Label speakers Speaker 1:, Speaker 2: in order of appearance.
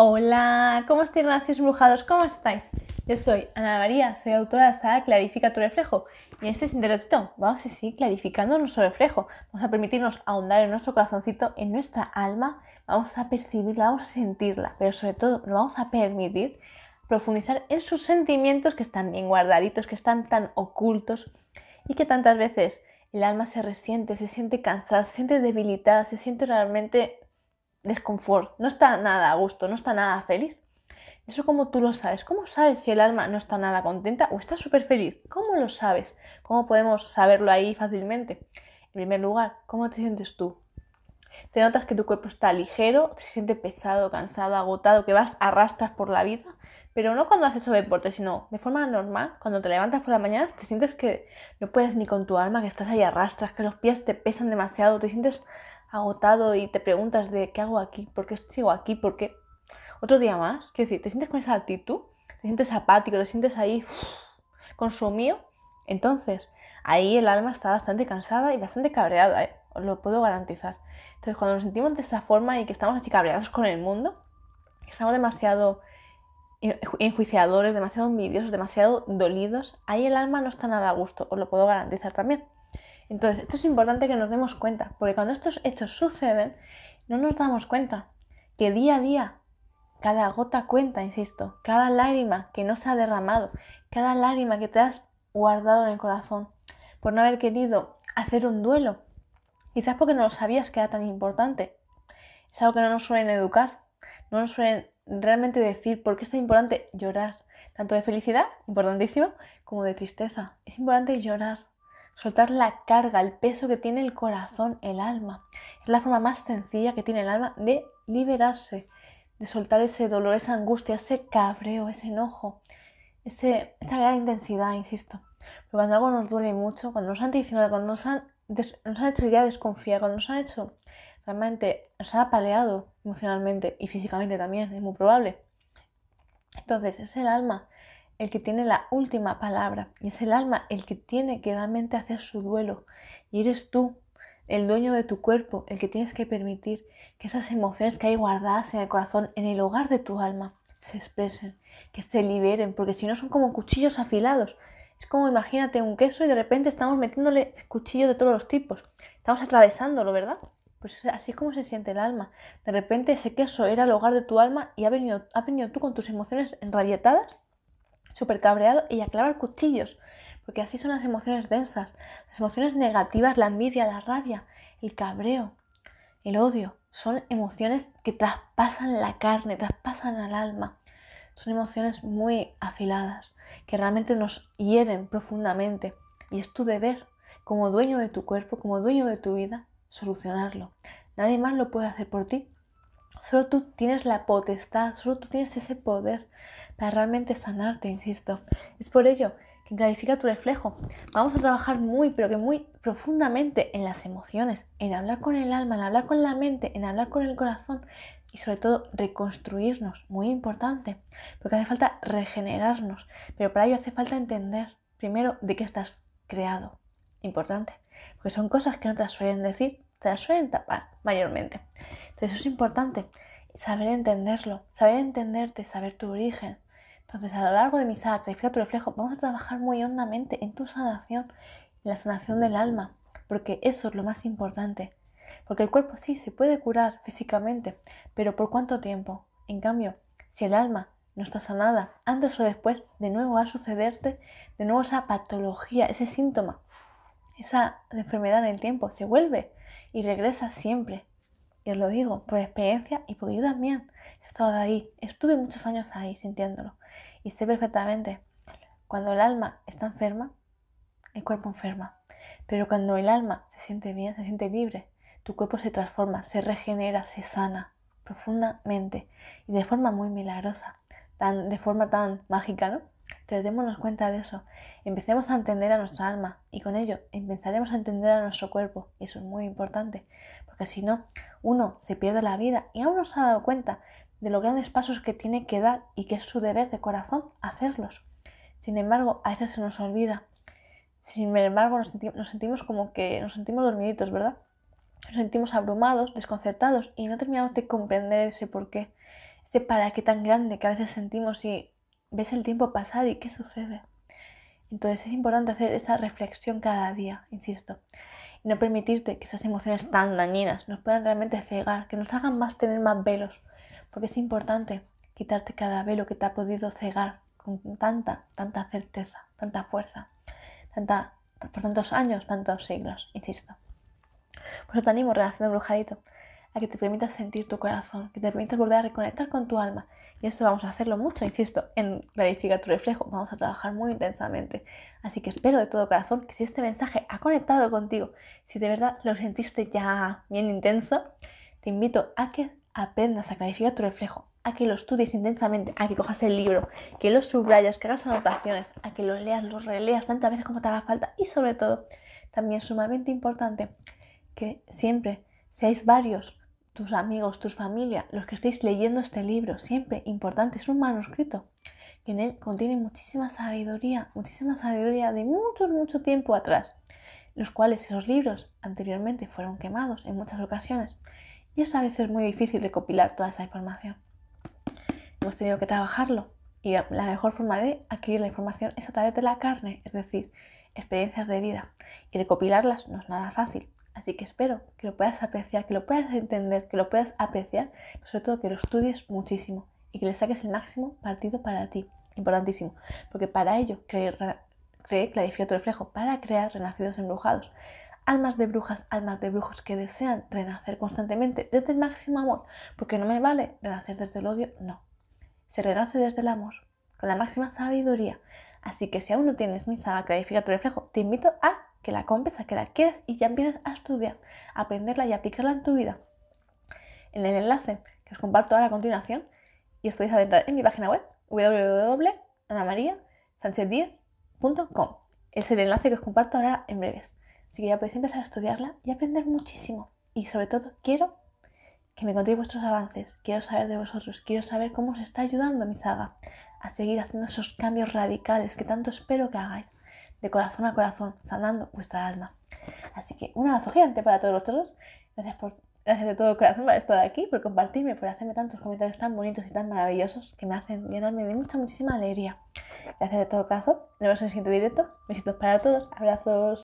Speaker 1: Hola, ¿cómo estáis, nacidos brujados? ¿Cómo estáis? Yo soy Ana María, soy autora de la saga Clarifica tu reflejo. Y en este sintetito vamos a seguir clarificando nuestro reflejo. Vamos a permitirnos ahondar en nuestro corazoncito, en nuestra alma. Vamos a percibirla, vamos a sentirla. Pero sobre todo, nos vamos a permitir profundizar en sus sentimientos que están bien guardaditos, que están tan ocultos y que tantas veces el alma se resiente, se siente cansada, se siente debilitada, se siente realmente desconfort, no está nada a gusto, no está nada feliz. Eso como tú lo sabes. ¿Cómo sabes si el alma no está nada contenta o está súper feliz? ¿Cómo lo sabes? ¿Cómo podemos saberlo ahí fácilmente? En primer lugar, ¿cómo te sientes tú? ¿Te notas que tu cuerpo está ligero, se siente pesado, cansado, agotado, que vas arrastras por la vida? Pero no cuando has hecho deporte, sino de forma normal, cuando te levantas por la mañana, te sientes que no puedes ni con tu alma, que estás ahí arrastras, que los pies te pesan demasiado, te sientes agotado y te preguntas de qué hago aquí, por qué sigo aquí, por qué otro día más, quiero decir, te sientes con esa actitud, te sientes apático, te sientes ahí consumido, entonces ahí el alma está bastante cansada y bastante cabreada, ¿eh? os lo puedo garantizar. Entonces cuando nos sentimos de esa forma y que estamos así cabreados con el mundo, estamos demasiado enjuiciadores, demasiado envidiosos, demasiado dolidos, ahí el alma no está nada a gusto, os lo puedo garantizar también. Entonces, esto es importante que nos demos cuenta, porque cuando estos hechos suceden, no nos damos cuenta que día a día, cada gota cuenta, insisto, cada lágrima que no se ha derramado, cada lágrima que te has guardado en el corazón, por no haber querido hacer un duelo, quizás porque no lo sabías que era tan importante. Es algo que no nos suelen educar, no nos suelen realmente decir por qué es tan importante llorar, tanto de felicidad, importantísimo, como de tristeza. Es importante llorar, soltar la carga, el peso que tiene el corazón, el alma. Es la forma más sencilla que tiene el alma de liberarse, de soltar ese dolor, esa angustia, ese cabreo, ese enojo, esa gran intensidad, insisto. Pero cuando algo nos duele mucho, cuando nos han traicionado, cuando nos han, nos han hecho ya desconfiar, cuando nos han hecho realmente, nos ha apaleado emocionalmente y físicamente también, es muy probable. Entonces es el alma el que tiene la última palabra y es el alma el que tiene que realmente hacer su duelo. Y eres tú el dueño de tu cuerpo el que tienes que permitir que esas emociones que hay guardadas en el corazón en el hogar de tu alma se expresen que se liberen porque si no son como cuchillos afilados. Es como imagínate un queso y de repente estamos metiéndole cuchillos de todos los tipos. Estamos atravesándolo verdad pues así es como se siente el alma. De repente ese queso era el hogar de tu alma y ha venido, ha venido tú con tus emociones enrabietadas súper cabreado y a clavar cuchillos, porque así son las emociones densas, las emociones negativas, la envidia, la rabia, el cabreo, el odio, son emociones que traspasan la carne, traspasan al alma, son emociones muy afiladas, que realmente nos hieren profundamente y es tu deber como dueño de tu cuerpo, como dueño de tu vida, solucionarlo. Nadie más lo puede hacer por ti. Solo tú tienes la potestad, solo tú tienes ese poder para realmente sanarte, insisto. Es por ello que clarifica tu reflejo. Vamos a trabajar muy, pero que muy profundamente en las emociones, en hablar con el alma, en hablar con la mente, en hablar con el corazón y sobre todo reconstruirnos, muy importante, porque hace falta regenerarnos, pero para ello hace falta entender primero de qué estás creado, importante, porque son cosas que no te suelen decir, te las suelen tapar mayormente. Entonces es importante saber entenderlo, saber entenderte, saber tu origen. Entonces a lo largo de mi Clarifica tu reflejo vamos a trabajar muy hondamente en tu sanación, en la sanación del alma, porque eso es lo más importante. Porque el cuerpo sí se puede curar físicamente, pero ¿por cuánto tiempo? En cambio, si el alma no está sanada, antes o después de nuevo va a sucederte de nuevo esa patología, ese síntoma, esa enfermedad en el tiempo, se vuelve y regresa siempre. Y os lo digo por experiencia y porque yo también he estado ahí, estuve muchos años ahí sintiéndolo. Y sé perfectamente, cuando el alma está enferma, el cuerpo enferma. Pero cuando el alma se siente bien, se siente libre, tu cuerpo se transforma, se regenera, se sana profundamente y de forma muy milagrosa, tan, de forma tan mágica, ¿no? Entonces cuenta de eso, empecemos a entender a nuestra alma y con ello empezaremos a entender a nuestro cuerpo y eso es muy importante, porque si no, uno se pierde la vida y aún no se ha dado cuenta de los grandes pasos que tiene que dar y que es su deber de corazón hacerlos. Sin embargo, a veces se nos olvida. Sin embargo, nos, sentimos como que nos sentimos dormiditos, ¿verdad? Nos sentimos abrumados, desconcertados y no terminamos de comprender ese por qué. ese para qué tan grande que a veces sentimos y ves el tiempo pasar y qué sucede. Entonces es importante hacer esa reflexión cada día, insisto, y no permitirte que esas emociones tan dañinas nos puedan realmente cegar, que nos hagan más tener más velos, porque es importante quitarte cada velo que te ha podido cegar con tanta, tanta certeza, tanta fuerza, tanta, por tantos años, tantos siglos, insisto. Por eso te animo, relación brujadito, que te permitas sentir tu corazón, que te permitas volver a reconectar con tu alma. Y eso vamos a hacerlo mucho, insisto, en Clarifica tu reflejo. Vamos a trabajar muy intensamente. Así que espero de todo corazón que si este mensaje ha conectado contigo, si de verdad lo sentiste ya bien intenso, te invito a que aprendas a clarificar tu reflejo, a que lo estudies intensamente, a que cojas el libro, que lo subrayas, que hagas anotaciones, a que lo leas, lo releas tantas veces como te haga falta y sobre todo, también sumamente importante, que siempre seáis varios tus amigos, tus familia, los que estéis leyendo este libro, siempre importante, es un manuscrito que en él contiene muchísima sabiduría, muchísima sabiduría de mucho, mucho tiempo atrás, los cuales esos libros anteriormente fueron quemados en muchas ocasiones y es a veces muy difícil recopilar toda esa información. Hemos tenido que trabajarlo y la mejor forma de adquirir la información es a través de la carne, es decir, experiencias de vida y recopilarlas no es nada fácil. Así que espero que lo puedas apreciar, que lo puedas entender, que lo puedas apreciar, pero sobre todo que lo estudies muchísimo y que le saques el máximo partido para ti. Importantísimo, porque para ello creé, Clarifica tu reflejo, para crear renacidos embrujados. Almas de brujas, almas de brujos que desean renacer constantemente desde el máximo amor, porque no me vale renacer desde el odio, no. Se renace desde el amor, con la máxima sabiduría. Así que si aún no tienes mi saga Clarifica tu reflejo, te invito a que la compres, a que la quieras y ya empieces a estudiar, a aprenderla y aplicarla en tu vida. En el enlace que os comparto ahora a continuación y os podéis adentrar en mi página web www.anamariasanchezdiez.com. Es el enlace que os comparto ahora en breves. Así que ya podéis empezar a estudiarla y aprender muchísimo. Y sobre todo quiero que me contéis vuestros avances, quiero saber de vosotros, quiero saber cómo os está ayudando mi saga a seguir haciendo esos cambios radicales que tanto espero que hagáis de corazón a corazón, sanando vuestra alma. Así que un abrazo gigante para todos vosotros. Gracias por gracias de todo corazón por estar aquí, por compartirme, por hacerme tantos comentarios tan bonitos y tan maravillosos que me hacen llenarme de mucha, muchísima alegría. Gracias de todo corazón. Nos vemos en el siguiente directo. Besitos para todos. Abrazos.